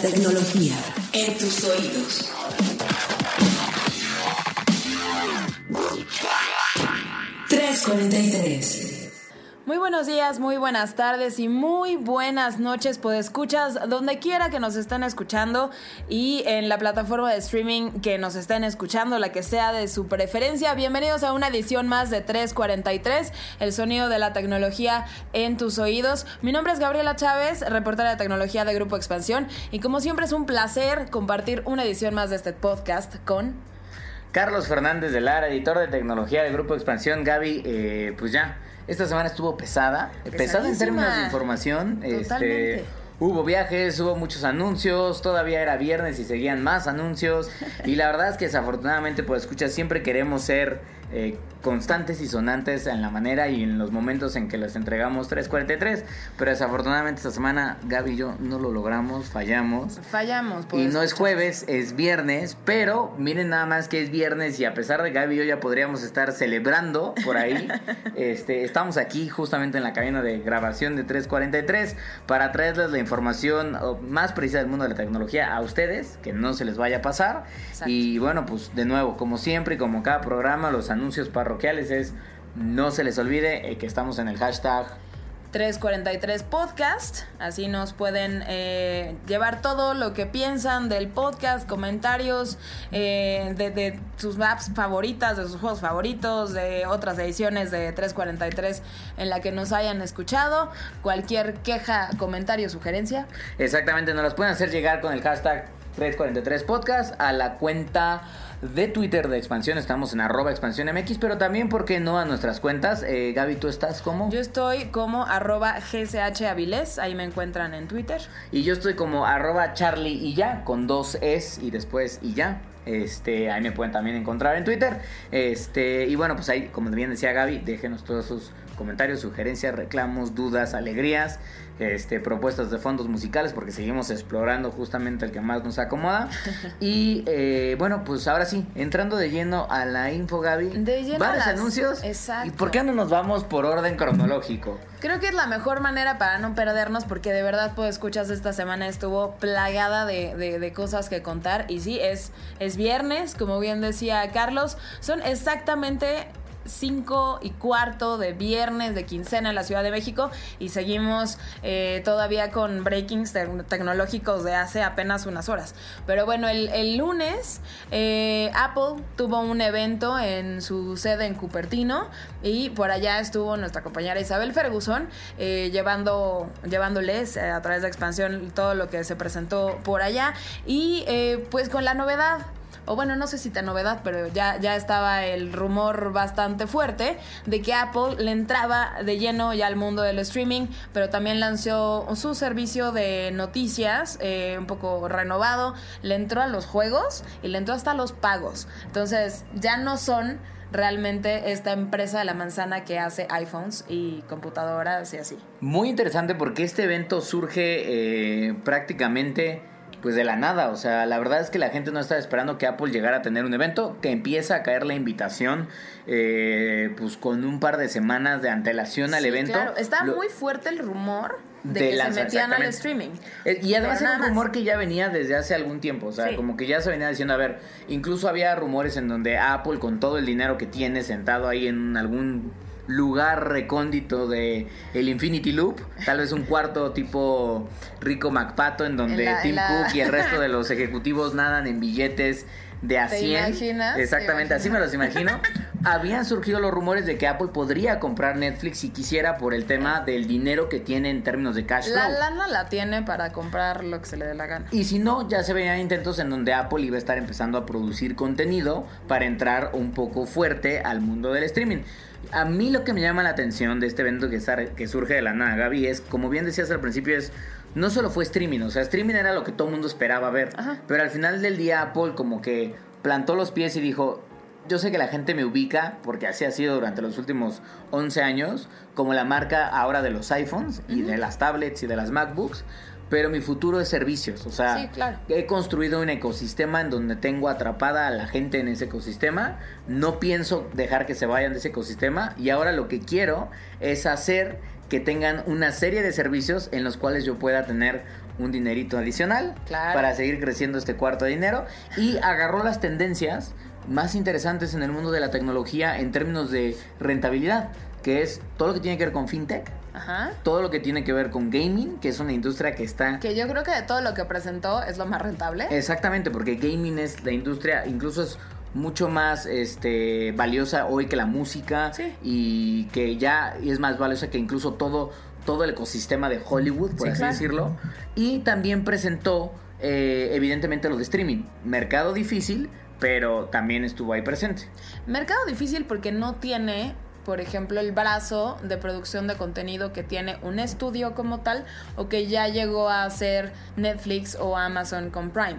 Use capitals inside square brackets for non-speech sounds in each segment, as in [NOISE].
tecnología en tus oídos. ...343... Muy buenos días, muy buenas tardes y muy buenas noches, pues escuchas donde quiera que nos estén escuchando y en la plataforma de streaming que nos estén escuchando, la que sea de su preferencia. Bienvenidos a una edición más de 343, el sonido de la tecnología en tus oídos. Mi nombre es Gabriela Chávez, reportera de tecnología de Grupo Expansión y como siempre es un placer compartir una edición más de este podcast con... Carlos Fernández de Lara, editor de tecnología de Grupo Expansión. Gaby, eh, pues ya esta semana estuvo pesada, pesada en términos de información. Este, hubo viajes, hubo muchos anuncios, todavía era viernes y seguían más anuncios. Y la verdad es que desafortunadamente, pues escucha, siempre queremos ser eh, constantes y sonantes en la manera y en los momentos en que les entregamos 343. Pero desafortunadamente esta semana Gaby y yo no lo logramos, fallamos. Fallamos. Y no es jueves, es viernes. Pero miren nada más que es viernes y a pesar de Gaby y yo ya podríamos estar celebrando por ahí, [LAUGHS] este, estamos aquí justamente en la cabina de grabación de 343 para traerles la información más precisa del mundo de la tecnología a ustedes, que no se les vaya a pasar. Y bueno, pues de nuevo, como siempre y como cada programa, los anuncios parroquiales es no se les olvide eh, que estamos en el hashtag 343 Podcast. Así nos pueden eh, llevar todo lo que piensan del podcast, comentarios eh, de, sus apps favoritas, de sus juegos favoritos, de otras ediciones de 343 en la que nos hayan escuchado. Cualquier queja, comentario, sugerencia. Exactamente, nos las pueden hacer llegar con el hashtag 343 Podcast a la cuenta de Twitter de Expansión. Estamos en arroba expansión MX, pero también, ¿por qué no? A nuestras cuentas. Eh, Gaby, ¿tú estás como? Yo estoy como arroba GSH Avilés, ahí me encuentran en Twitter. Y yo estoy como arroba Charlie y ya, con dos es y después y ya. Este, ahí me pueden también encontrar en Twitter. Este, y bueno, pues ahí, como bien decía Gaby, déjenos todos sus comentarios, sugerencias, reclamos, dudas, alegrías este, propuestas de fondos musicales porque seguimos explorando justamente el que más nos acomoda. [LAUGHS] Y eh, bueno, pues ahora sí, entrando de lleno a la info, Gaby. De lleno varios anuncios. Exacto. ¿Y por qué no nos vamos por orden cronológico? Creo que es la mejor manera para no perdernos porque de verdad, pues escuchas esta semana estuvo plagada de, de, de cosas que contar. Y sí, es, es viernes, como bien decía Carlos, son exactamente 5 y cuarto de viernes de quincena en la Ciudad de México y seguimos eh, todavía con breakings tecnológicos de hace apenas unas horas. Pero bueno, el, lunes eh, Apple tuvo un evento en su sede en Cupertino y por allá estuvo nuestra compañera Isabel Ferguson eh, llevando, llevándoles a través de expansión todo lo que se presentó por allá y pues con la novedad o bueno, no sé si te novedad, pero ya, ya estaba el rumor bastante fuerte de que Apple le entraba de lleno ya al mundo del streaming, pero también lanzó su servicio de noticias eh, un poco renovado, le entró a los juegos y le entró hasta los pagos. Entonces ya no son realmente esta empresa de la manzana que hace iPhones y computadoras y así. Muy interesante porque este evento surge eh, prácticamente pues de la nada. O sea, la verdad es que la gente no estaba esperando que Apple llegara a tener un evento, que empieza a caer la invitación, eh, pues con un par de semanas de antelación al evento. Claro, está muy fuerte el rumor de, que se metían al streaming. Eh, y además era un rumor que ya venía desde hace algún tiempo, o sea, como que ya se venía diciendo, a ver, incluso había rumores en donde Apple con todo el dinero que tiene sentado ahí en algún lugar recóndito de el Infinity Loop, tal vez un cuarto tipo Rico MacPato en donde Tim Cook y el resto de [LAUGHS] los ejecutivos nadan en billetes de a 100. Exactamente, así me los imagino. Habían surgido los rumores de que Apple podría comprar Netflix si quisiera por el tema del dinero que tiene en términos de cash flow. La lana la tiene para comprar lo que se le dé la gana. Y si no, ya se veían intentos en donde Apple iba a estar empezando a producir contenido para entrar un poco fuerte al mundo del streaming. A mí lo que me llama la atención de este evento que, que surge de la nada, Gaby, es, como bien decías al principio, es no solo fue streaming, o sea, streaming era lo que todo el mundo esperaba ver, pero al final del día Apple como que plantó los pies y dijo, yo sé que la gente me ubica, porque así ha sido durante los últimos 11 años, como la marca ahora de los iPhones y de las tablets y de las MacBooks, pero mi futuro es servicios. O sea, he construido un ecosistema en donde tengo atrapada a la gente en ese ecosistema. No pienso dejar que se vayan de ese ecosistema. Y ahora lo que quiero es hacer que tengan una serie de servicios en los cuales yo pueda tener un dinerito adicional Claro. para seguir creciendo este cuarto de dinero y agarró las tendencias más interesantes en el mundo de la tecnología en términos de rentabilidad, que es todo lo que tiene que ver con fintech, Ajá. todo lo que tiene que ver con gaming, que es una industria que está Que yo creo que de todo lo que presentó es lo más rentable. Exactamente, porque gaming es la industria, incluso es mucho más este valiosa hoy que la música Sí. y que ya es más valiosa que incluso todo todo el ecosistema de Hollywood, por Sí, así claro. decirlo. Y también presentó eh, evidentemente lo de streaming, mercado difícil, pero también estuvo ahí presente. Mercado difícil porque no tiene, por ejemplo, el brazo de producción de contenido que tiene un estudio como tal o que ya llegó a ser Netflix o Amazon con Prime.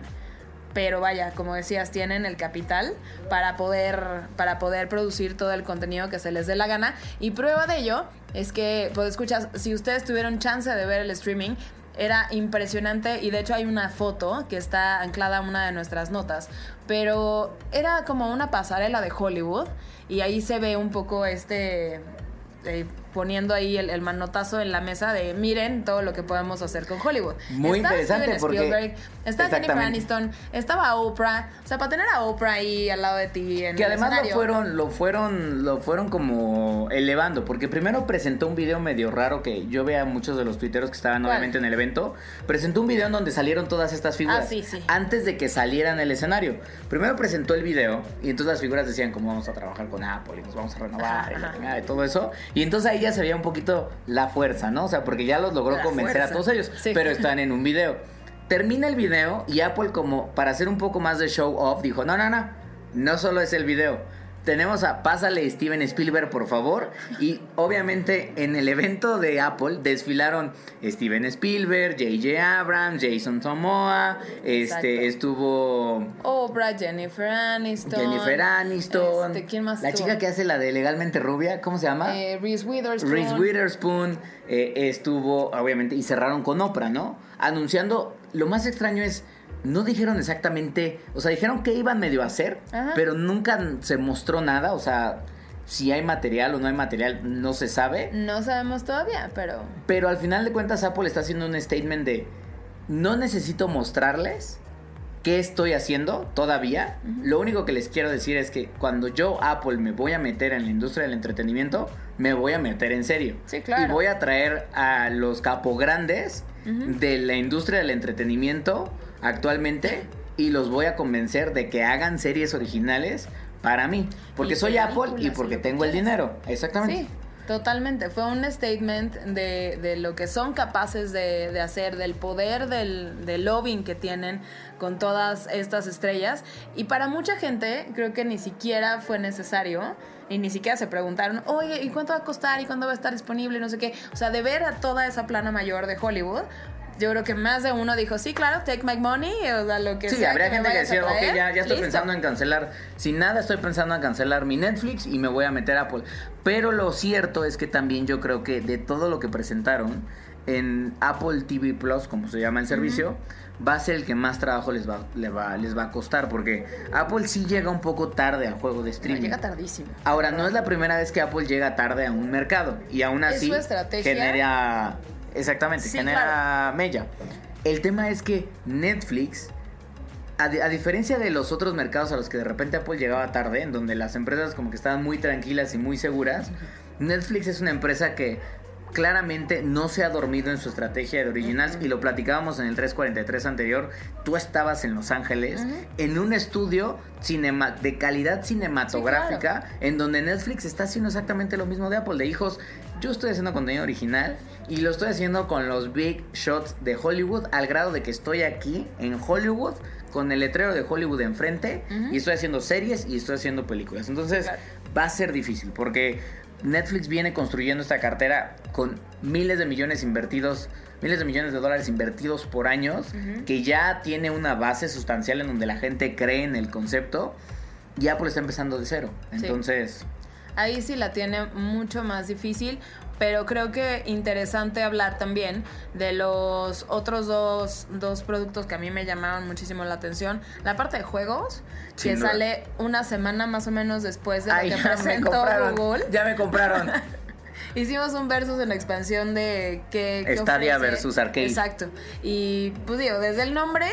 Pero vaya, como decías, tienen el capital para poder, para poder producir todo el contenido que se les dé la gana. Y prueba de ello es que, pues escuchas, si ustedes tuvieron chance de ver el streaming, era impresionante y de hecho hay una foto que está anclada a una de nuestras notas, pero era como una pasarela de Hollywood y ahí se ve un poco este eh, poniendo ahí el, el manotazo en la mesa de miren todo lo que podemos hacer con Hollywood. Muy Está interesante Steven porque- Spielberg, está Jennifer. Aniston, estaba Oprah, o sea, para tener a Oprah ahí al lado de ti en Que el además lo fueron, lo fueron, lo fueron como elevando, porque primero presentó un video medio raro que yo veía a muchos de los tuiteros que estaban ¿Cuál? obviamente en el evento. Presentó un video en donde salieron todas estas figuras. Ah, sí, sí. Antes de que salieran al escenario. Primero presentó el video y entonces las figuras decían cómo vamos a trabajar con Apple y nos vamos a renovar Ajá, y ajá. y todo eso. Y entonces ahí ya se veía un poquito la fuerza, ¿no? O sea, porque ya los logró La convencer a todos ellos. Sí. Pero están en un video. Termina el video y Apple como para hacer un poco más de show off dijo, no, no, no, no solo es el video. Tenemos a Pásale Steven Spielberg, por favor. Y obviamente en el evento de Apple desfilaron Steven Spielberg, J.J. Abrams, Jason Tomoa, Exacto. este estuvo Oprah, Jennifer Aniston. Jennifer Aniston, Este, ¿Quién más la estuvo? chica que hace la de Legalmente Rubia, ¿cómo se llama? Eh, Reese Witherspoon. Reese Witherspoon eh, estuvo, obviamente, y cerraron con Oprah, ¿no? Anunciando, lo más extraño es, no dijeron exactamente, o sea, dijeron que iban medio a hacer, Ajá. pero nunca se mostró nada, o sea, si hay material o no hay material, no se sabe. No sabemos todavía, pero Pero al final de cuentas Apple está haciendo un statement de, no necesito mostrarles qué estoy haciendo todavía. Lo único que les quiero decir es que cuando yo, Apple, me voy a meter en la industria del entretenimiento, me voy a meter en serio. Sí, claro. Y voy a traer a los capograndes de la industria del entretenimiento actualmente y los voy a convencer de que hagan series originales para mí. Porque soy Apple y porque tengo el dinero. Exactamente. sí, totalmente. Fue un statement de, de lo que son capaces de, de hacer, del poder del, del lobbying que tienen con todas estas estrellas. Y para mucha gente creo que ni siquiera fue necesario. Y ni siquiera se preguntaron, oye, ¿y cuánto va a costar? ¿Y cuándo va a estar disponible? No sé qué. O sea, de ver a toda esa plana mayor de Hollywood, yo creo que más de uno dijo, sí, claro, take my money, o sea, lo que Sí, sea habría que me gente que decía, ok, ya, ya estoy listo". pensando en cancelar. Sin nada, estoy pensando en cancelar mi Netflix y me voy a meter a Apple. Pero lo cierto es que también yo creo que de todo lo que presentaron en Apple TV Plus, como se llama el servicio, va a ser el que más trabajo les va, le va, les va a costar. Porque Apple sí llega un poco tarde al juego de No, streaming. llega tardísimo. Ahora, no es la primera vez que Apple llega tarde a un mercado. Y aún así genera. Exactamente, Sí, genera mella. El tema es que Netflix, a, di- a diferencia de los otros mercados a los que de repente Apple llegaba tarde, en donde las empresas como que estaban muy tranquilas y muy seguras, Netflix es una empresa que claramente no se ha dormido en su estrategia de originals y lo platicábamos en el 343 anterior. Tú estabas en Los Ángeles en un estudio cinema de calidad cinematográfica en donde Netflix está haciendo exactamente lo mismo de Apple, de hijos. Yo estoy haciendo contenido original y lo estoy haciendo con los big shots de Hollywood al grado de que estoy aquí en Hollywood con el letrero de Hollywood enfrente y estoy haciendo series y estoy haciendo películas. Entonces Claro. va a ser difícil porque Netflix viene construyendo esta cartera con miles de millones invertidos, miles de millones de dólares invertidos por años, que ya tiene una base sustancial en donde la gente cree en el concepto y Apple está empezando de cero. Sí. Ahí sí la tiene mucho más difícil, pero creo que interesante hablar también de los otros dos, dos productos que a mí me llamaron muchísimo la atención. La parte de juegos, que sale una semana más o menos después de lo que [LAUGHS] presentó. Google. Ya me compraron. [LAUGHS] hicimos un versus en la expansión de que Stadia versus Arcade. Exacto. Y pues digo, desde el nombre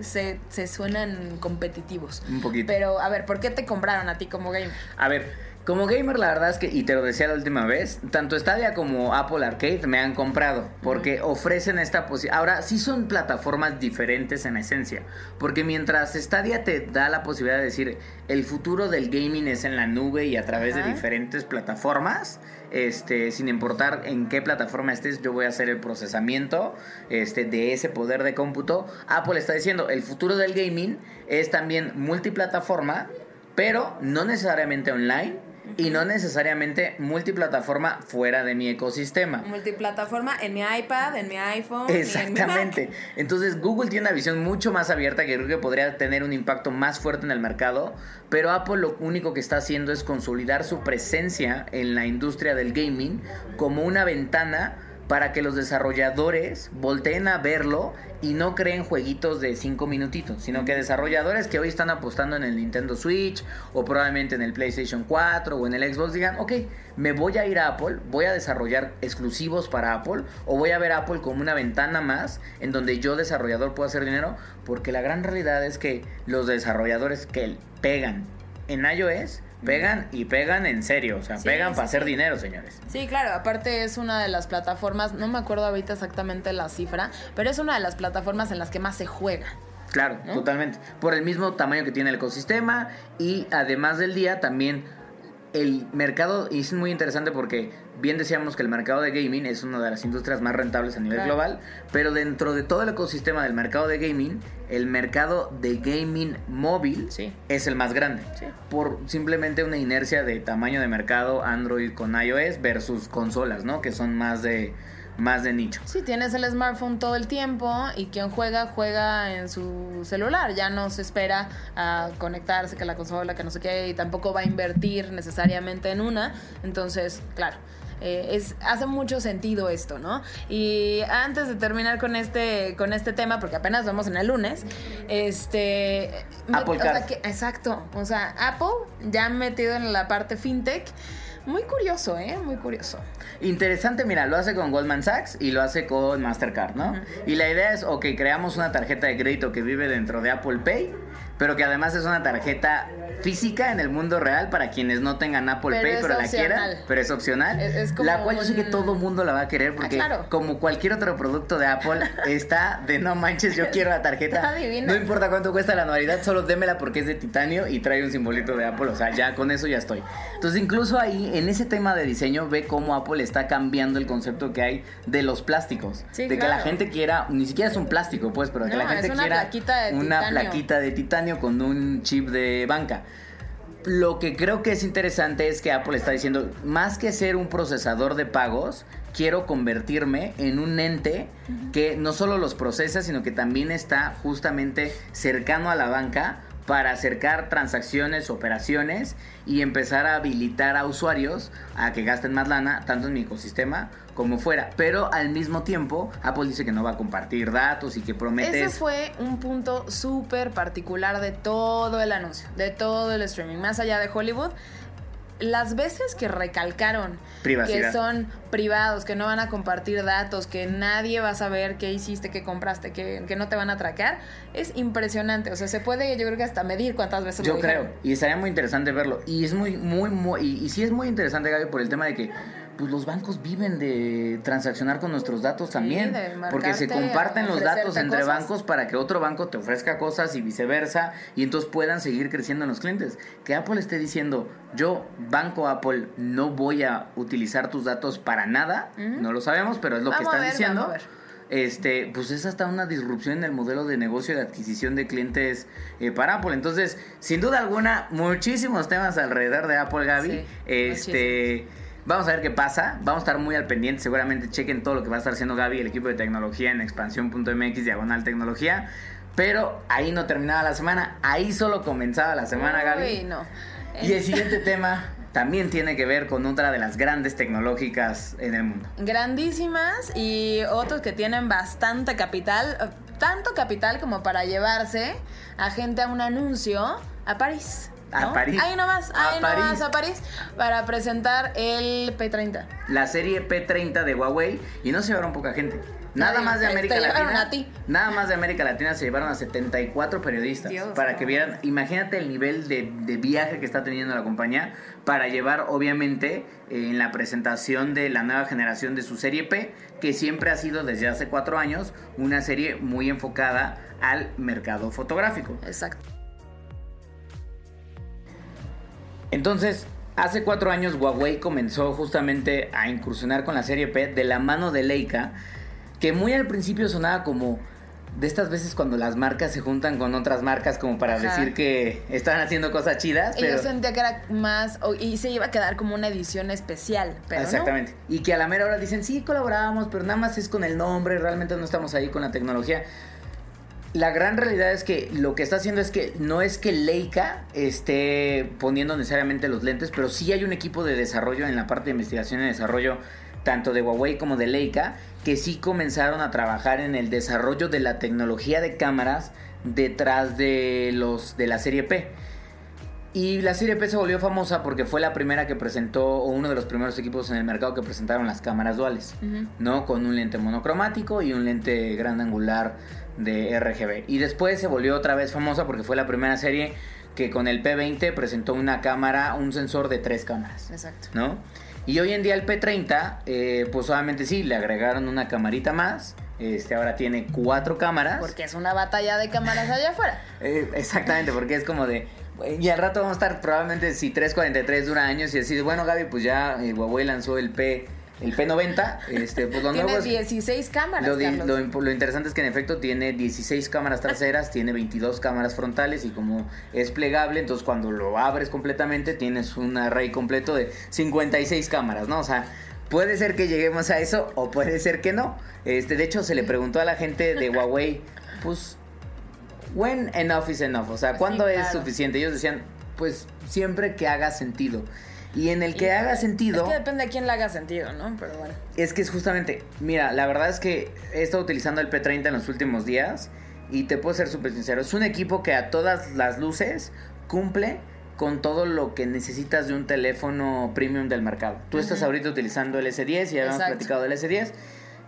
se, se suenan competitivos. Un poquito. Pero a ver, ¿por qué te compraron a ti como gamer? A ver, como gamer la verdad es que, y te lo decía la última vez, tanto Stadia como Apple Arcade me han comprado, porque ofrecen esta posibilidad. Ahora, sí son plataformas diferentes en esencia, porque mientras Stadia te da la posibilidad de decir, el futuro del gaming es en la nube y a través de diferentes plataformas, este, sin importar en qué plataforma estés, yo voy a hacer el procesamiento este, de ese poder de cómputo. Apple está diciendo, el futuro del gaming es también multiplataforma, pero no necesariamente online y no necesariamente multiplataforma fuera de mi ecosistema. Multiplataforma en mi iPad, en mi iPhone. y en mi Exactamente. Mac. Entonces Google tiene una visión mucho más abierta que creo que podría tener un impacto más fuerte en el mercado, pero Apple lo único que está haciendo es consolidar su presencia en la industria del gaming como una ventana para que los desarrolladores volteen a verlo y no creen jueguitos de 5 minutitos, sino que desarrolladores que hoy están apostando en el Nintendo Switch o probablemente en el PlayStation 4 o en el Xbox digan, ok, me voy a ir a Apple, voy a desarrollar exclusivos para Apple o voy a ver Apple como una ventana más en donde yo desarrollador puedo hacer dinero, porque la gran realidad es que los desarrolladores que pegan en iOS, pegan y pegan en serio, o sea, Sí, pegan sí, para hacer dinero, señores. Sí, claro, aparte es una de las plataformas, no me acuerdo ahorita exactamente la cifra, pero es una de las plataformas en las que más se juega. Claro, ¿No? totalmente. Por el mismo tamaño que tiene el ecosistema y además del día también el mercado, y es muy interesante porque bien decíamos que el mercado de gaming es una de las industrias más rentables a nivel Claro. global, pero dentro de todo el ecosistema del mercado de gaming, el mercado de gaming móvil Sí. es el más grande. Sí. Por simplemente una inercia de tamaño de mercado Android con iOS versus consolas, ¿no? Que son más de, más de nicho. Sí, tienes el smartphone todo el tiempo y quien juega, juega en su celular. Ya no se espera a conectarse que la consola, que no sé qué, y tampoco va a invertir necesariamente en una. Entonces, claro. eh, es, hace mucho sentido esto, ¿no? Y antes de terminar con este, con este tema, porque apenas vamos en el lunes, este... me- Apple o sea, Card. que- exacto. O sea, Apple ya metido en la parte fintech. Muy curioso, ¿eh? Muy curioso. Interesante, mira, lo hace con Goldman Sachs y lo hace con Mastercard, ¿no? Y la idea es, ok, creamos una tarjeta de crédito que vive dentro de Apple Pay, pero que además es una tarjeta física en el mundo real para quienes no tengan Apple Pero Pay, pero la opcional. quieran, pero es opcional. Es- es como la cual yo sé que un- todo mundo la va a querer porque Ah, claro. como cualquier otro producto de Apple está de no manches, yo quiero la tarjeta. [LAUGHS] Está divina. No importa cuánto cuesta la anualidad, solo démela porque es de titanio y trae un simbolito de Apple, o sea, ya con eso ya estoy. Entonces, incluso ahí en ese tema de diseño ve cómo Apple está cambiando el concepto que hay de los plásticos, Sí, de que la claro. gente quiera, ni siquiera es un plástico, pues, pero que No, la gente es una quiera plaquita de una titanio. plaquita de titanio con un chip de banca. Lo que creo que es interesante es que Apple está diciendo, más que ser un procesador de pagos, quiero convertirme en un ente que no solo los procesa, sino que también está justamente cercano a la banca para acercar transacciones, operaciones y empezar a habilitar a usuarios a que gasten más lana, tanto en mi ecosistema como fuera. Pero al mismo tiempo, Apple dice que no va a compartir datos y que promete... Ese fue un punto súper particular de todo el anuncio, de todo el streaming, más allá de Hollywood. Las veces que recalcaron Privacidad. que son privados, que no van a compartir datos, que nadie va a saber qué hiciste, qué compraste, que, que no te van a atracar, es impresionante. O sea, se puede, yo creo que hasta medir cuántas veces Yo lo creo, dijeron. y estaría muy interesante verlo. Y es muy, muy, muy, y, y sí es muy interesante, Gaby, por el tema de que pues los bancos viven de transaccionar con nuestros datos también. porque se comparten los datos entre cosas. bancos para que otro banco te ofrezca cosas y viceversa, y entonces puedan seguir creciendo en los clientes. Que Apple esté diciendo, yo, banco Apple, no voy a utilizar tus datos para nada, no lo sabemos, pero es lo que Vamos están diciendo. vamos a ver. Este, pues es hasta una disrupción en el modelo de negocio de adquisición de clientes eh, para Apple. Entonces, sin duda alguna, muchísimos temas alrededor de Apple, Gaby. Sí, este, vamos a ver qué pasa. Vamos a estar muy al pendiente. Seguramente chequen todo lo que va a estar haciendo Gaby y el equipo de tecnología en expansión.mx diagonal tecnología. Pero ahí no terminaba la semana, ahí solo comenzaba la semana, Gaby. No. Y el siguiente tema también tiene que ver con otra de las grandes tecnológicas en el mundo. grandísimas y otros que tienen bastante capital, tanto capital como para llevarse a gente a un anuncio a París. A. París. Ahí nomás, A ahí nomás París. a París para presentar el P30. La serie P30 de Huawei y no se llevaron poca gente. Nada Nadie. más de América Latina. a ti. Nada más de América Latina se llevaron a 74 periodistas Dios, para que vieran. Imagínate el nivel de, de viaje que está teniendo la compañía para llevar, obviamente, eh, en la presentación de la nueva generación de su serie P, que siempre ha sido desde hace cuatro años una serie muy enfocada al mercado fotográfico. Exacto. Entonces, hace cuatro años Huawei comenzó justamente a incursionar con la serie P de la mano de Leica, que muy al principio sonaba como de estas veces cuando las marcas se juntan con otras marcas como para Ajá. decir que están haciendo cosas chidas. Y Pero... yo sentía que era más, y se iba a quedar como una edición especial, pero no. Exactamente. Y que a la mera hora dicen, sí, colaborábamos, pero nada más es con el nombre, realmente no estamos ahí con la tecnología. La gran realidad es que lo que está haciendo es que no es que Leica esté poniendo necesariamente los lentes, pero sí hay un equipo de desarrollo en la parte de investigación y desarrollo, tanto de Huawei como de Leica, que sí comenzaron a trabajar en el desarrollo de la tecnología de cámaras detrás de los de la serie P. Y la serie P se volvió famosa porque fue la primera que presentó, o uno de los primeros equipos en el mercado que presentaron las cámaras duales. ¿no? Con un lente monocromático y un lente gran angular de RGB. Y después se volvió otra vez famosa porque fue la primera serie que con el P20 presentó una cámara, un sensor de tres cámaras, Exacto. ¿no? Y hoy en día el P30, eh, pues solamente sí, le agregaron una camarita más. Este ahora tiene cuatro cámaras. Porque es una batalla de cámaras allá afuera. [LAUGHS] Eh, exactamente, porque es como de. Y al rato vamos a estar probablemente si 343 dura años y así bueno, Gaby, pues ya eh, Huawei lanzó el P el P90, este, pues lo nuevo Tiene es- 16 cámaras, lo, di- Carlos. lo impo- lo interesante es que en efecto tiene 16 cámaras traseras, tiene 22 cámaras frontales y como es plegable, entonces cuando lo abres completamente tienes un array completo de 56 cámaras, ¿no? O sea, puede ser que lleguemos a eso o puede ser que no. Este, de hecho, se le preguntó a la gente de Huawei, pues, when enough is enough, o sea, ¿cuándo Sí, es claro. suficiente? Ellos decían, pues, siempre que haga sentido. Y en el que haga sentido... Es que depende de quién le haga sentido, ¿no? Pero bueno. Es que es justamente, mira, la verdad es que he estado utilizando el P30 en los últimos días y te puedo ser súper sincero, es un equipo que a todas las luces cumple con todo lo que necesitas de un teléfono premium del mercado. Tú estás ahorita utilizando el S10 y ya habíamos platicado del S10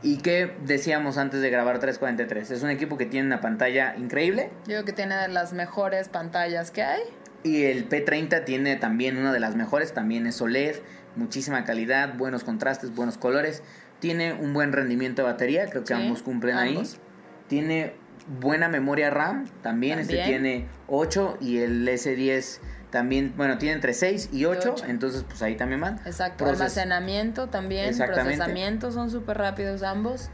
y que decíamos antes de grabar 343, es un equipo que tiene una pantalla increíble Yo creo que tiene de las mejores pantallas que hay. Y el P30 tiene también una de las mejores, también es OLED, muchísima calidad, buenos contrastes, buenos colores. Tiene un buen rendimiento de batería, creo que Sí, ambos cumplen ambos. ahí. Tiene buena memoria RAM, también, este tiene 8 y el S10 también, bueno, tiene entre 6 y 8, ocho. entonces pues ahí también van. Exacto. Proces- Almacenamiento también. Procesamiento son súper rápidos ambos.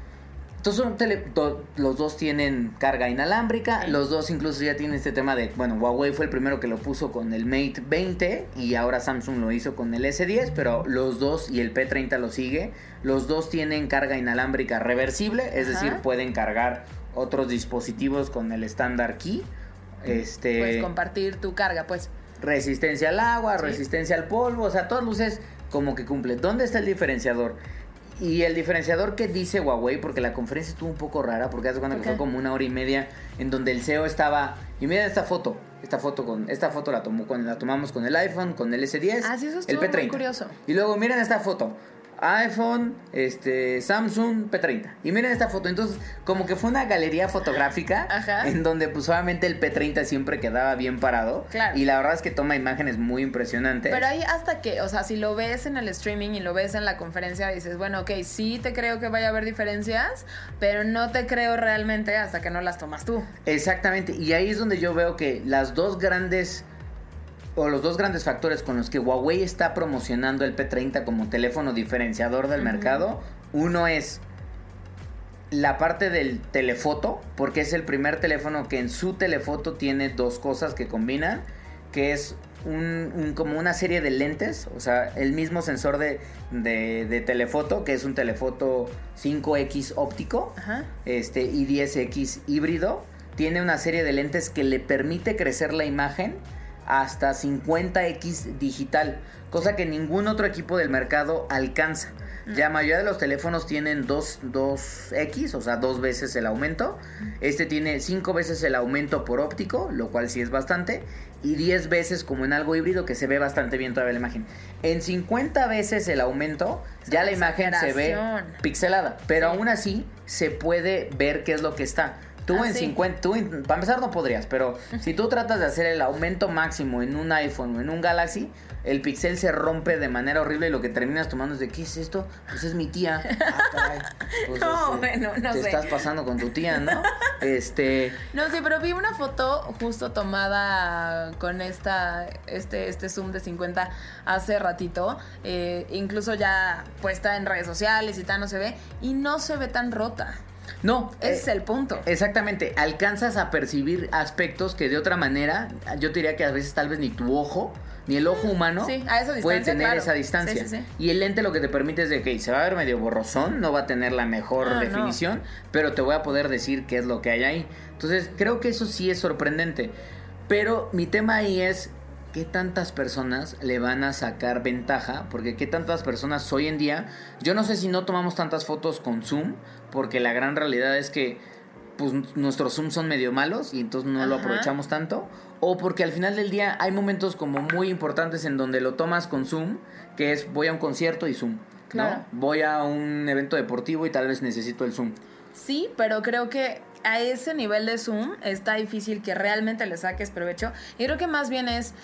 Entonces son tele- to- los dos tienen carga inalámbrica, Sí. los dos incluso ya tienen este tema de, bueno, Huawei fue el primero que lo puso con el Mate 20 y ahora Samsung lo hizo con el S10, pero los dos y el P30 lo sigue, los dos tienen carga inalámbrica reversible, es Ajá. decir, pueden cargar otros dispositivos con el estándar key. Este Puedes compartir tu carga, pues. resistencia al agua, Sí. resistencia al polvo, o sea, todas luces como que cumple. ¿Dónde está el diferenciador? Y el diferenciador que dice Huawei, porque la conferencia estuvo un poco rara, porque hace cuenta que fue como una hora y media en donde el CEO estaba. Y miren esta foto, esta foto con, esta foto la tomó con, la tomamos con el iPhone, con el S10, Ah, sí, eso el estuvo muy P30. curioso. Y luego miren esta foto. iPhone, este, Samsung, P30. Y miren esta foto. Entonces, como que fue una galería fotográfica Ajá. en donde pues obviamente el P30 siempre quedaba bien parado. Claro. Y la verdad es que toma imágenes muy impresionantes. Pero ahí hasta que, o sea, si lo ves en el streaming y lo ves en la conferencia, dices, bueno, ok, sí te creo que vaya a haber diferencias, pero no te creo realmente hasta que no las tomas tú. Exactamente. Y ahí es donde yo veo que las dos grandes o los dos grandes factores con los que Huawei está promocionando el P30 como teléfono diferenciador del mercado, uno es la parte del telefoto, porque es el primer teléfono que en su telefoto tiene dos cosas que combinan, que es un, un- como una serie de lentes, o sea, el mismo sensor de, de, de telefoto, que es un telefoto 5X óptico, Ajá. este y 10X híbrido, tiene una serie de lentes que le permite crecer la imagen hasta 50x digital, cosa que ningún otro equipo del mercado alcanza. Ya la mayoría de los teléfonos tienen 2, 2X, o sea, dos veces el aumento. Este tiene 5 veces el aumento por óptico, lo cual sí es bastante. Y 10 veces como en algo híbrido, que se ve bastante bien todavía la imagen. En 50 veces el aumento, ya la imagen se ve pixelada. Pero Sí. aún así, se puede ver qué es lo que está. Tú Ah, en sí. 50, tú para empezar no podrías, pero si tú tratas de hacer el aumento máximo en un iPhone o en un Galaxy, el pixel se rompe de manera horrible y lo que terminas tomando es de ¿qué es esto? Pues es mi tía. [LAUGHS] Ah, caray. Pues, No, este, bueno, no te sé. estás pasando con tu tía, ¿no? [LAUGHS] Este, No, sí, pero vi una foto justo tomada con esta, este, este zoom de 50 hace ratito, eh, incluso ya puesta en redes sociales y tal, no se ve, y no se ve tan rota. No, Ese eh, es el punto. Exactamente, alcanzas a percibir aspectos que de otra manera, yo te diría que a veces tal vez ni tu ojo, ni el ojo humano Sí, a esa puede tener claro. esa distancia. Sí, sí, sí. Y el lente lo que te permite es de que se va a ver medio borrosón, no va a tener la mejor Ah, no. definición, pero te voy a poder decir qué es lo que hay ahí. Entonces, creo que eso sí es sorprendente. Pero mi tema ahí es qué tantas personas le van a sacar ventaja, porque qué tantas personas hoy en día, yo no sé si no tomamos tantas fotos con zoom, porque la gran realidad es que pues nuestros zoom son medio malos y entonces no lo aprovechamos tanto, o porque al final del día hay momentos como muy importantes en donde lo tomas con zoom, que es voy a un concierto y zoom, Claro. ¿no? Voy a un evento deportivo y tal vez necesito el zoom. Sí, pero creo que a ese nivel de zoom está difícil que realmente le saques provecho. Y creo que más bien es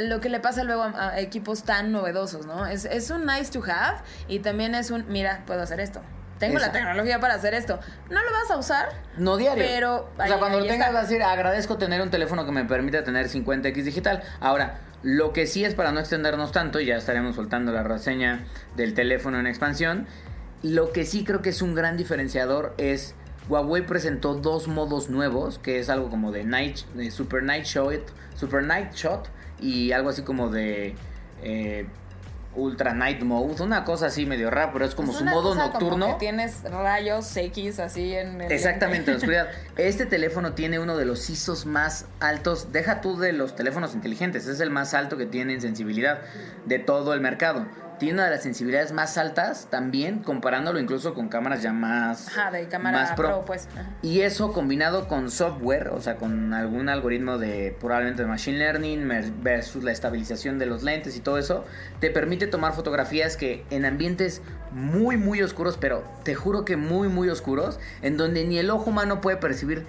lo que le pasa luego a, a equipos tan novedosos, ¿no? Es, es un nice to have y también es un, mira, puedo hacer esto. Tengo la tecnología para hacer esto. No lo vas a usar, No diario. Pero o sea, ahí- cuando ahí lo tengas está. vas a decir, agradezco tener un teléfono que me permita tener 50X digital. Ahora, lo que sí es para no extendernos tanto, y ya estaremos soltando la reseña del teléfono en expansión, lo que sí creo que es un gran diferenciador es Huawei presentó dos modos nuevos, que es algo como de Night, de Super Night Shot, Super Night Shot y algo así como de eh, Ultra Night Mode, una cosa así medio rara, pero es como Es su modo como nocturno. que tienes rayos X así en el Exactamente, en la oscuridad. [LAUGHS] Este teléfono tiene uno de los ISOs más altos. Deja tú de los teléfonos inteligentes. Es el más alto que tiene en sensibilidad de todo el mercado. Tiene una de las sensibilidades más altas también, comparándolo incluso con cámaras ya más. Ajá, de cámara más pro, pues. Ajá. Y eso combinado con software, o sea, con algún algoritmo de probablemente de machine learning versus la estabilización de los lentes y todo eso, te permite tomar fotografías que en ambientes muy, muy oscuros, pero te juro que muy, muy oscuros, en donde ni el ojo humano puede percibir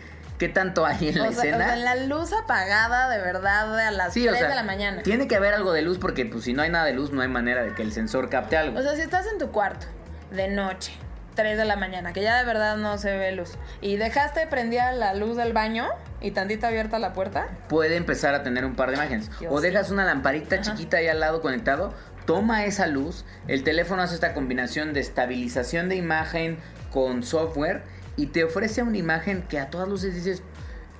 qué tanto hay en la O sea, o escena. sea, la luz apagada de verdad a las Sí, 3 o sea, de la mañana. tiene que haber algo de luz porque pues si no hay nada de luz no hay manera de que el sensor capte algo. O sea, si estás en tu cuarto de noche, 3 de la mañana, que ya de verdad no se ve luz, y dejaste prendida la luz del baño y tantita abierta la puerta, puede empezar a tener un par de imágenes. O sí. dejas una lamparita Ajá. chiquita ahí al lado conectado, toma esa luz, el teléfono hace esta combinación de estabilización de imagen con software y te ofrece una imagen que a todas luces dices,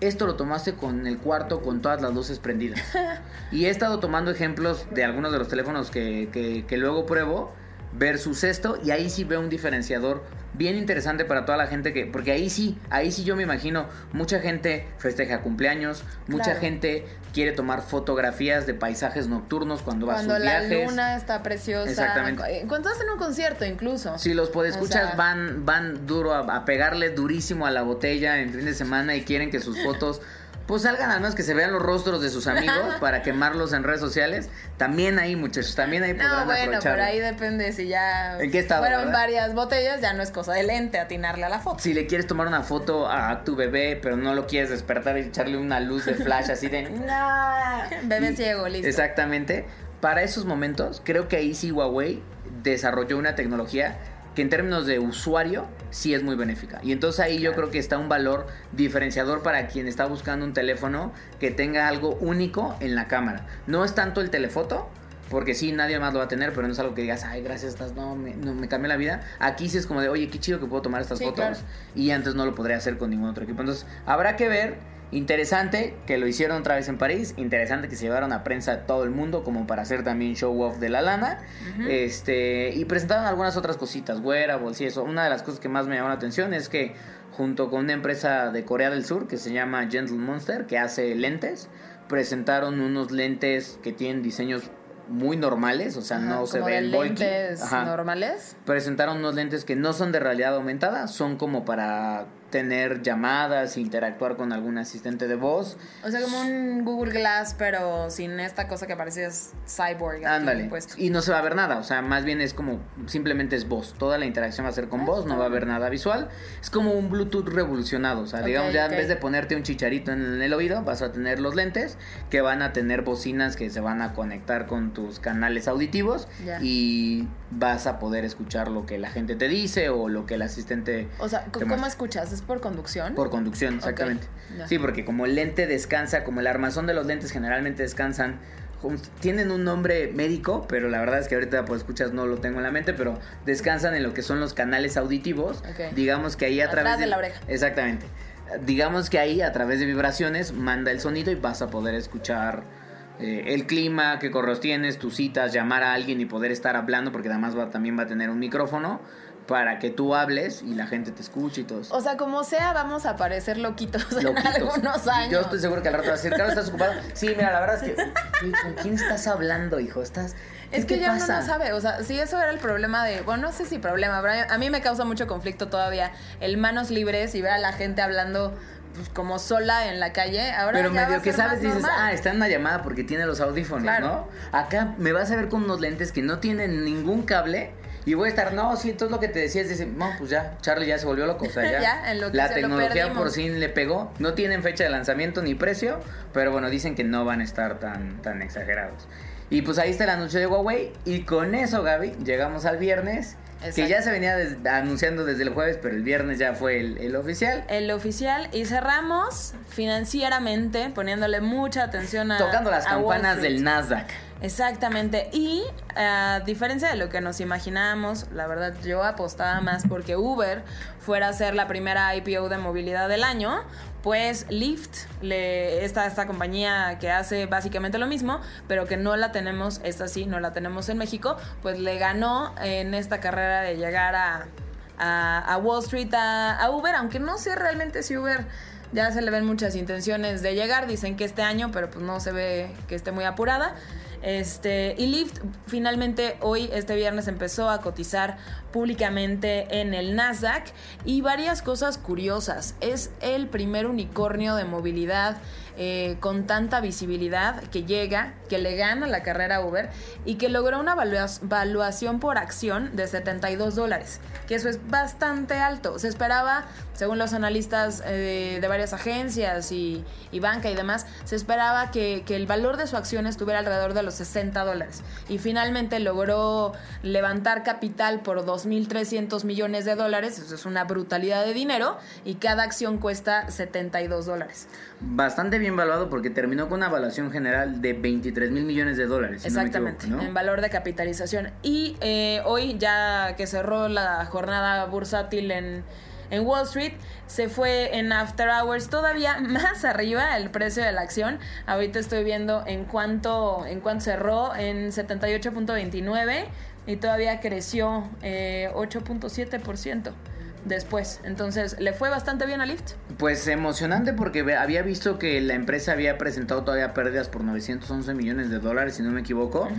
esto lo tomaste con el cuarto con todas las luces prendidas. [LAUGHS] y he estado tomando ejemplos de algunos de los teléfonos que, que- que luego pruebo versus esto y ahí sí veo un diferenciador bien interesante para toda la gente que porque ahí sí ahí sí yo me imagino mucha gente festeja cumpleaños mucha Claro. gente quiere tomar fotografías de paisajes nocturnos cuando va a cuando sus la viajes luna está preciosa. Exactamente. eh, Cuando estás en un concierto incluso. si los podescuchas O sea- van van duro a, a pegarle durísimo a la botella en fin de semana y quieren que sus fotos pues salgan al menos que se vean los rostros de sus amigos [LAUGHS] para quemarlos en redes sociales también ahí muchachos también ahí podrán No, bueno, aprovecharlo. pero ahí depende si ya ¿En qué estado, fueron verdad? varias botellas, ya no es cosa de lente atinarle a la foto. Si le quieres tomar una foto a tu bebé, pero no lo quieres despertar y echarle una luz de flash así de... [LAUGHS] "No". Bebé Y- ciego, listo. Exactamente. Para esos momentos, creo que ahí sí Huawei desarrolló una tecnología que en términos de usuario sí es muy benéfica. Y entonces ahí yo creo que está un valor diferenciador para quien está buscando un teléfono que tenga algo único en la cámara. No es tanto el telefoto, porque sí, nadie más lo va a tener, pero no es algo que digas, ay, gracias, estas no me, no, me cambió la vida. Aquí sí es como de, oye, qué chido que puedo tomar estas Sí, fotos. claro. Y antes no lo podría hacer con ningún otro equipo. Entonces, habrá que ver. Interesante que lo hicieron otra vez en París, interesante que se llevaron a prensa de todo el mundo como para hacer también show off de la lana. Este, y presentaron algunas otras cositas, wearables y eso. Una de las cosas que más me llamó la atención es que junto con una empresa de Corea del Sur que se llama Gentle Monster, que hace lentes, presentaron unos lentes que tienen diseños muy normales, o sea, Ajá, no se ven lentes Ajá. normales. Presentaron unos lentes que no son de realidad aumentada, son como para tener llamadas, interactuar con algún asistente de voz. O sea, como un Google Glass, pero sin esta cosa que parecía cyborg. aquí Ándale. Y no se va a ver nada, o sea, más bien es como simplemente es voz. Toda la interacción va a ser con Ah, voz, no va a haber nada visual. Es como un Bluetooth revolucionado, o sea, Ok, digamos ya ok. en vez de ponerte un chicharito en el oído, vas a tener los lentes que van a tener bocinas que se van a conectar con tus canales auditivos Ya. y vas a poder escuchar lo que la gente te dice o lo que el asistente O sea, ¿cómo escuchas? ¿Es por conducción? Por conducción, exactamente. Sí, porque como el lente descansa, como el armazón de los lentes generalmente descansan, tienen un nombre médico, pero la verdad es que ahorita pues escuchas no lo tengo en la mente, pero descansan en lo que son los canales auditivos. Digamos que ahí a Atrás través de la oreja. Exactamente. Digamos que ahí a través de vibraciones manda el sonido y vas a poder escuchar eh, el clima, qué correos tienes, tus citas, llamar a alguien y poder estar hablando, porque además va, también va a tener un micrófono para que tú hables y la gente te escuche y todo eso. O sea, como sea, vamos a parecer loquitos, en Loquitos. algunos años. Yo estoy seguro que al rato va a decir, Carlos, ¿estás ocupado? Sí, mira, la verdad es que... "Oye, ¿Con quién estás hablando, hijo? ¿Estás...? Es ¿qué que ya uno pasa?" no sabe, o sea, si eso era el problema de, bueno, no sé si problema, pero a mí me causa mucho conflicto todavía el manos libres y ver a la gente hablando pues, como sola en la calle. Ahora Pero medio que sabes, dices, normal. ah, está en una llamada porque tiene los audífonos, Claro. ¿no? Acá me vas a ver con unos lentes que no tienen ningún cable y voy a estar, no, sí, entonces lo que te decía es, dice, no, pues ya, Charlie ya se volvió loco, o sea, [LAUGHS] ya, Ya, en lo que la se tecnología por fin le pegó, no tienen fecha de lanzamiento ni precio, pero bueno, dicen que no van a estar tan, tan exagerados. Y pues ahí está el anuncio de Huawei y con eso, Gaby, llegamos al viernes. Que ya se venía des- anunciando desde el jueves, pero el viernes ya fue el, el oficial. El oficial y cerramos financieramente poniéndole mucha atención a Tocando las a campanas del Nasdaq. Exactamente. Y a diferencia de lo que nos imaginábamos, la verdad yo apostaba más porque Uber fuera a ser la primera IPO de movilidad del año. Pues Lyft, le, esta, esta compañía que hace básicamente lo mismo, pero que no la tenemos, esta sí, no la tenemos en México, pues le ganó en esta carrera de llegar a, a, a Wall Street a, a Uber, aunque no sé realmente si Uber ya se le ven muchas intenciones de llegar, dicen que este año, pero pues no se ve que esté muy apurada. Este, y Lyft finalmente hoy, este viernes, empezó a cotizar públicamente en el Nasdaq y varias cosas curiosas. Es el primer unicornio de movilidad eh, con tanta visibilidad que llega, que le gana la carrera Uber y que logró una valua- valuación por acción de 72 dólares, que eso es bastante alto. Se esperaba, según los analistas eh, de varias agencias y, y banca y demás, se esperaba que, que el valor de su acción estuviera alrededor de los 60 dólares. Y finalmente logró levantar capital por 2.300 millones de dólares, eso es una brutalidad de dinero, y cada acción cuesta 72 dólares. Bastante bien valuado porque terminó con una evaluación general de 23 mil millones de dólares. si no me Exactamente, equivoco, ¿no? en valor de capitalización. Y eh, hoy, ya que cerró la jornada bursátil en, en Wall Street, se fue en After Hours todavía [LAUGHS] más arriba el precio de la acción. Ahorita estoy viendo en cuánto, en cuánto cerró, en 78.29 y todavía creció eh, 8.7% después. Entonces, le fue bastante bien a Lyft. Pues emocionante porque había visto que la empresa había presentado todavía pérdidas por 911 millones de dólares, si no me equivoco.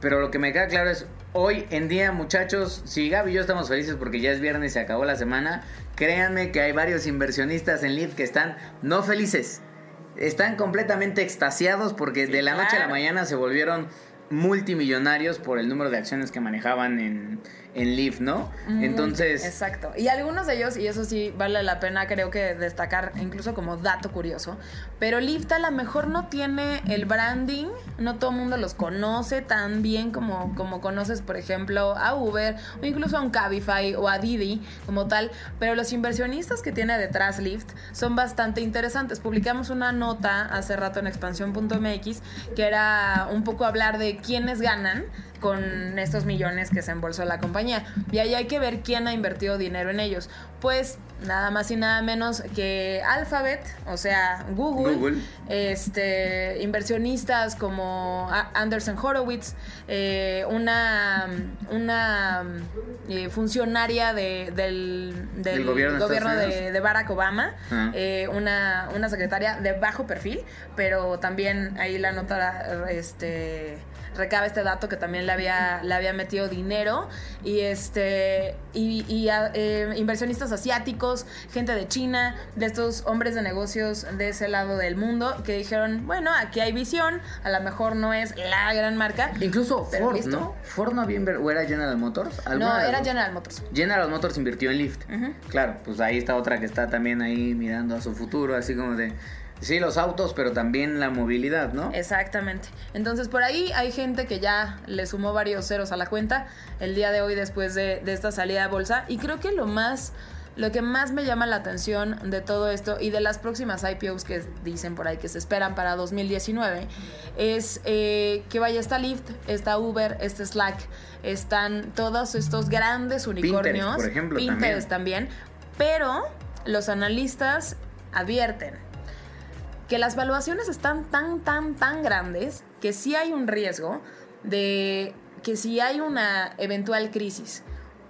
Pero lo que me queda claro es, hoy en día, muchachos, si Gaby y yo estamos felices porque ya es viernes y se acabó la semana, créanme que hay varios inversionistas en Lyft que están no felices. Están completamente extasiados porque Sí, de la noche a la mañana se volvieron multimillonarios por el número de acciones que manejaban en, en Lyft, ¿no? Entonces... Exacto. Y algunos de ellos, y eso sí vale la pena, creo que destacar, incluso como dato curioso, pero Lyft a lo mejor no tiene el branding, no todo el mundo los conoce tan bien como, como conoces, por ejemplo, a Uber o incluso a un Cabify o a Didi como tal, pero los inversionistas que tiene detrás Lyft son bastante interesantes. Publicamos una nota hace rato en expansión.mx que era un poco hablar de quiénes ganan con estos millones que se embolsó la compañía. Y ahí hay que ver quién ha invertido dinero en ellos. Pues nada más y nada menos que Alphabet, o sea, Google, Google. este inversionistas como Anderson Horowitz, eh, una, una eh, funcionaria de- del, del gobierno de Barack Obama, Ah. eh, una, una secretaria de bajo perfil, pero también ahí la nota este recaba este dato que también le había, le había metido dinero y este y, y, a- eh, inversionistas asiáticos, gente de China, de estos hombres de negocios de ese lado del mundo que dijeron, bueno, aquí hay visión, a lo mejor no es la gran marca. Incluso Pero Ford. ¿no? Ford no había o era General Motors. No, ¿Alguna de las era? General Motors. General Motors invirtió en Lyft. Claro, pues ahí está otra que está también ahí mirando a su futuro, así como de, sí, los autos, pero también la movilidad, ¿no? Exactamente. Entonces por ahí hay gente que ya le sumó varios ceros a la cuenta el día de hoy después de, de esta salida de bolsa. Y creo que lo más, lo que más me llama la atención de todo esto y de las próximas IPOs que dicen por ahí que se esperan para 2019 es eh, que vaya esta Lyft, está Uber, este Slack, están todos estos grandes unicornios. por ejemplo, Pinterest también. Pero los analistas advierten que las valuaciones están tan, tan, tan grandes que sí hay un riesgo de que si hay una eventual crisis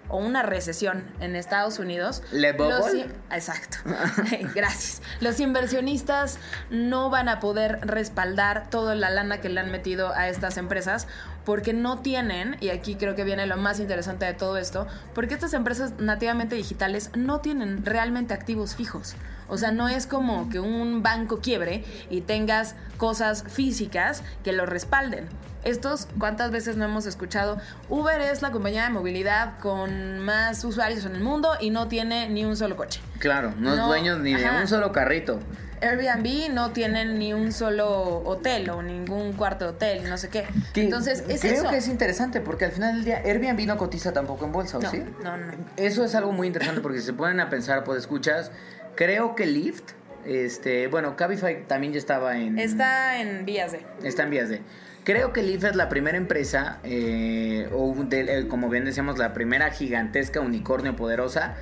o una recesión en Estados Unidos, ¿Le los exacto, [LAUGHS] [LAUGHS] gracias. Los inversionistas no van a poder respaldar toda la lana que le han metido a estas empresas porque no tienen, y aquí creo que viene lo más interesante de todo esto, porque estas empresas nativamente digitales no tienen realmente activos fijos. O sea, no es como que un banco quiebre y tengas cosas físicas que lo respalden. Estos, ¿cuántas veces no hemos escuchado? Uber es la compañía de movilidad con más usuarios en el mundo y no tiene ni un solo coche. Claro, no, es dueño ni de un solo carrito. Airbnb no tienen ni un solo hotel o ningún cuarto de hotel, no sé qué. Que Entonces, es creo eso. que es interesante porque al final del día Airbnb no cotiza tampoco en bolsa, ¿o No, sí? no, no. Eso es algo muy interesante porque si se ponen a pensar, pues escuchas, creo que Lyft, este, bueno, Cabify también ya estaba en... Está en vías de. Está en vías de. Creo que Lyft es la primera empresa, eh, o de- eh, como bien decíamos, la primera gigantesca unicornio poderosa,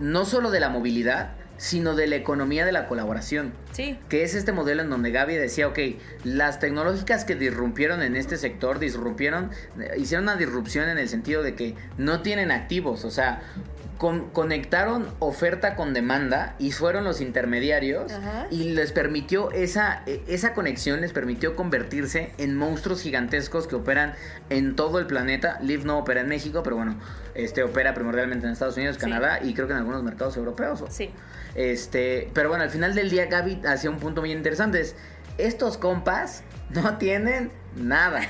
no solo de la movilidad, sino de la economía de la colaboración. Sí. Que es este modelo en donde Gaby decía, ok, las tecnológicas que disrumpieron en este sector, disrumpieron, eh, hicieron una disrupción en el sentido de que no tienen activos, o sea, con- conectaron oferta con demanda y fueron los intermediarios Ajá. y les permitió esa, eh, esa conexión, les permitió convertirse en monstruos gigantescos que operan en todo el planeta. Lyft no opera en México, pero bueno, este opera primordialmente en Estados Unidos, Sí. Canadá y creo que en algunos mercados europeos. Sí. Este, pero bueno, al final del día Gaby hacía un punto muy interesante. Es, estos compas no tienen nada.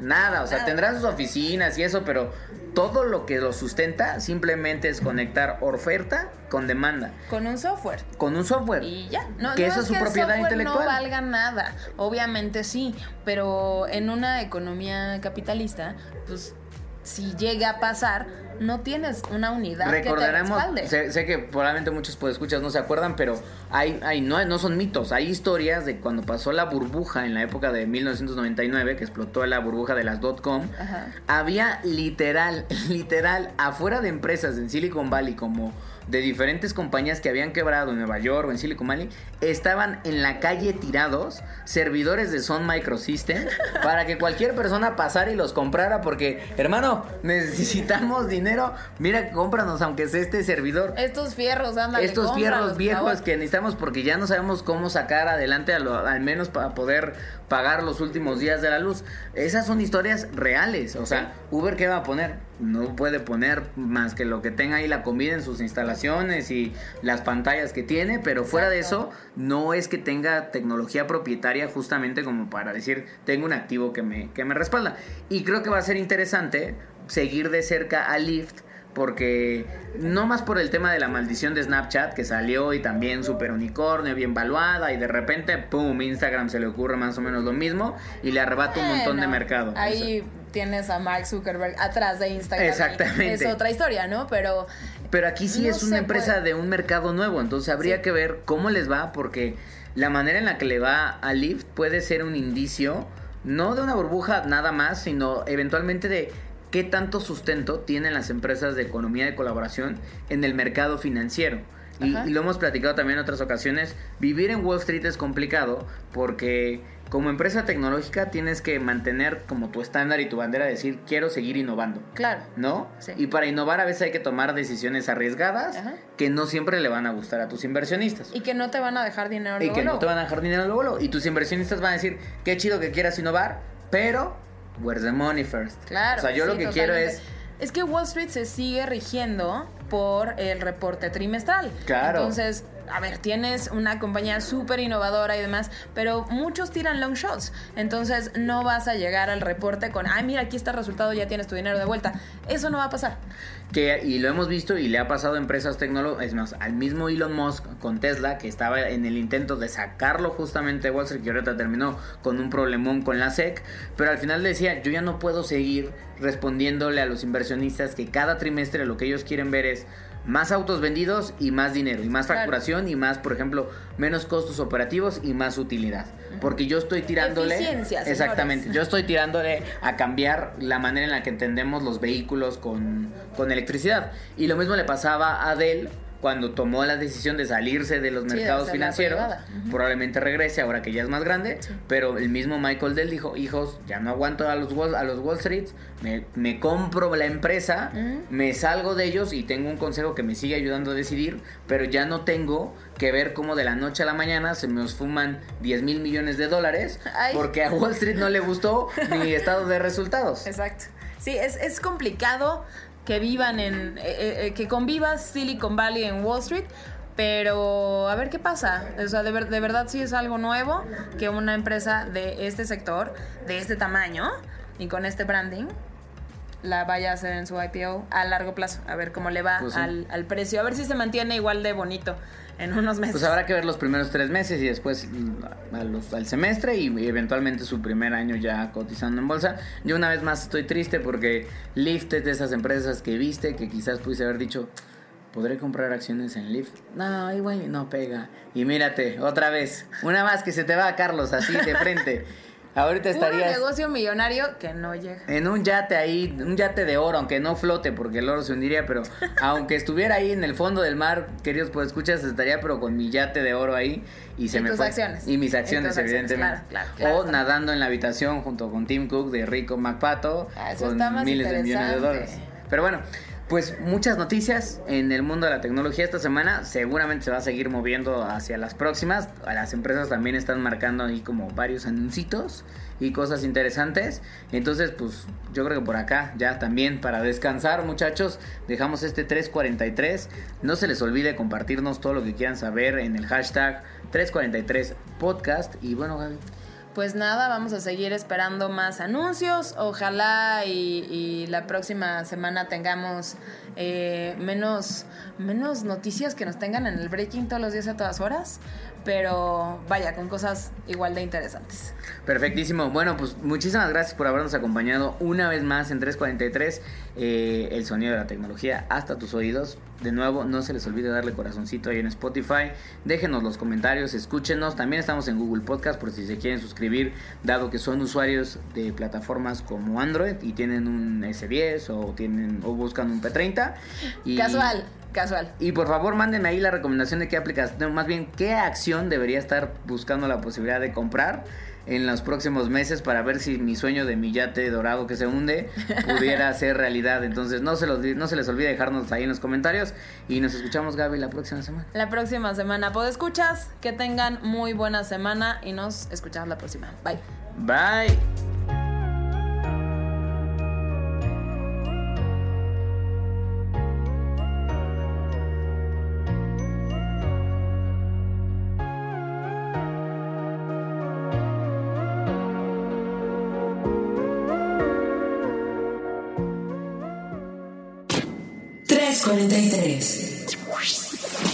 Nada. O sea, tendrán sus oficinas y eso, pero todo lo que los sustenta simplemente es conectar oferta con demanda. Con un software. Con un software. Y ya. No, que no eso es su que propiedad intelectual. No valga nada. Obviamente sí. Pero en una economía capitalista, pues si llega a pasar, no tienes una unidad que te respalde. sé, sé que probablemente muchos escuchas no se acuerdan, pero hay, hay no, no son mitos, hay historias de cuando pasó la burbuja en la época de 1999, que explotó la burbuja de las .com, Ajá. había literal, [LAUGHS] literal, afuera de empresas en Silicon Valley como de diferentes compañías que habían quebrado en Nueva York o en Silicon Valley, estaban en la calle tirados servidores de Sun Microsystem [LAUGHS] para que cualquier persona pasara y los comprara porque, hermano, necesitamos dinero, mira, cómpranos aunque sea este servidor. Estos fierros, ándale, Estos fierros viejos que necesitamos porque ya no sabemos cómo sacar adelante lo- al menos para poder pagar los últimos días de la luz. Esas son historias reales. O sea, Uber qué va a poner? No puede poner más que lo que tenga ahí la comida en sus instalaciones y las pantallas que tiene, pero fuera de eso no es que tenga tecnología propietaria justamente como para decir tengo un activo que me, que me respalda. Y creo que va a ser interesante seguir de cerca a Lyft porque no más por el tema de la maldición de Snapchat que salió y también super unicornio, bien valuada y de repente, ¡pum!, Instagram se le ocurre más o menos lo mismo y le arrebata un montón de mercado. Ahí tienes a Mark Zuckerberg atrás de Instagram. Exactamente. Es otra historia, ¿no? Pero Pero aquí sí No es una empresa puede. de un mercado nuevo, entonces habría Sí. que ver cómo les va porque la manera en la que le va a Lyft puede ser un indicio no de una burbuja nada más, sino eventualmente de qué tanto sustento tienen las empresas de economía de colaboración en el mercado financiero. Y, y lo hemos platicado también en otras ocasiones, vivir en Wall Street es complicado porque como empresa tecnológica tienes que mantener como tu estándar y tu bandera de decir quiero seguir innovando. Claro. ¿No? Sí. Y para innovar a veces hay que tomar decisiones arriesgadas Ajá. que no siempre le van a gustar a tus inversionistas. Y que no te van a dejar dinero Y luego, que no te van a dejar dinero luego. Y tus inversionistas van a decir, qué chido que quieras innovar, pero where's the money first? Claro. O sea, yo sí, lo que quiero es Es que Wall Street se sigue rigiendo por el reporte trimestral. Claro. Entonces, a ver, tienes una compañía súper innovadora y demás, pero muchos tiran long shots. Entonces, no vas a llegar al reporte con, ay, mira, aquí está el resultado, ya tienes tu dinero de vuelta. Eso no va a pasar. que, y lo hemos visto y le ha pasado a empresas tecnológicas, es más, al mismo Elon Musk con Tesla, que estaba en el intento de sacarlo justamente de Wall que ahorita terminó con un problemón con la SEC, pero al final decía, yo ya no puedo seguir respondiéndole a los inversionistas que cada trimestre lo que ellos quieren ver es más autos vendidos y más dinero, y más Claro. facturación y más, por ejemplo, menos costos operativos y más utilidad. Porque yo estoy tirándole... Señores. Exactamente. Yo estoy tirándole a cambiar la manera en la que entendemos los vehículos con, con electricidad. Y lo mismo le pasaba a Dell cuando tomó la decisión de salirse de los Sí, mercados financieros. privada. Ujú. Probablemente regrese ahora que ya es más grande. Pero el mismo Michael Dell dijo, hijos, ya no aguanto a los Wall, a los Wall Street, me, me compro la empresa, Ujú. me salgo de ellos y tengo un consejo que me sigue ayudando a decidir, pero ya no tengo que ver cómo de la noche a la mañana se me esfuman 10 mil millones de dólares [LAUGHS] Ay. porque a Wall Street no le gustó [LAUGHS] mi estado de resultados. Exacto. Sí, es, es complicado que vivan en. eh, eh, que convivas Silicon Valley en Wall Street. Pero a ver qué pasa. O sea, de, ver- de verdad sí es algo nuevo que una empresa de este sector, de este tamaño y con este branding, la vaya a hacer en su IPO a largo plazo. A ver cómo le va Pues sí. al, al precio. A ver si se mantiene igual de bonito en unos meses. Pues habrá que ver los primeros tres meses y después mm, a los- al semestre y eventualmente su primer año ya cotizando en bolsa. Yo una vez más estoy triste porque Lyft es de esas empresas que viste que quizás pudiste haber dicho, ¿podré comprar acciones en Lyft? No, igual y no pega. Y mírate, otra vez, una más que se te va, Carlos, así de frente. [LAUGHS] Ahorita estarías negocio millonario que no llega. en un yate ahí, un yate de oro, aunque no flote porque el oro se hundiría, pero [LAUGHS] aunque estuviera ahí en el fondo del mar, queridos pues escuchas, estaría pero con mi yate de oro ahí y se Y me tus fue. acciones. Y mis acciones, evidentemente. claro, o nadando en la habitación junto con Tim Cook de Rico McPato Ah, eso con está más miles de millones de dólares. Pero bueno, pues muchas noticias en el mundo de la tecnología esta semana. Seguramente se va a seguir moviendo hacia las próximas. Las empresas también están marcando ahí como varios anuncios y cosas interesantes. Entonces, pues yo creo que por acá ya también para descansar, muchachos, dejamos este 343. No se les olvide compartirnos todo lo que quieran saber en el hashtag 343 podcast. Y bueno, Gaby. Pues nada, vamos a seguir esperando más anuncios. Ojalá y, y la próxima semana tengamos eh, menos, menos noticias que nos tengan en el breaking todos los días a todas horas. Pero vaya, con cosas igual de interesantes. Perfectísimo. Bueno, pues muchísimas gracias por habernos acompañado una vez más en 343, eh, el sonido de la tecnología hasta tus oídos. De nuevo, no se les olvide darle corazoncito ahí en Spotify. Déjenos los comentarios, escúchenos. También estamos en Google Podcast por si se quieren suscribir, dado que son usuarios de plataformas como Android y tienen un S10 o tienen o buscan un P30. Y, Casual, casual. y por favor, mándenme ahí la recomendación de qué aplicación, más bien qué acción debería estar buscando la posibilidad de comprar en los próximos meses para ver si mi sueño de mi yate dorado que se hunde [LAUGHS] pudiera ser realidad. Entonces, no se, los, no se les olvide dejarnos ahí en los comentarios y nos escuchamos, Gaby, la próxima semana. La próxima semana, escuchas Que tengan muy buena semana y nos escuchamos la próxima. Bye. Bye.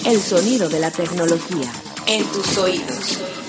El sonido de la tecnología. En tus oídos.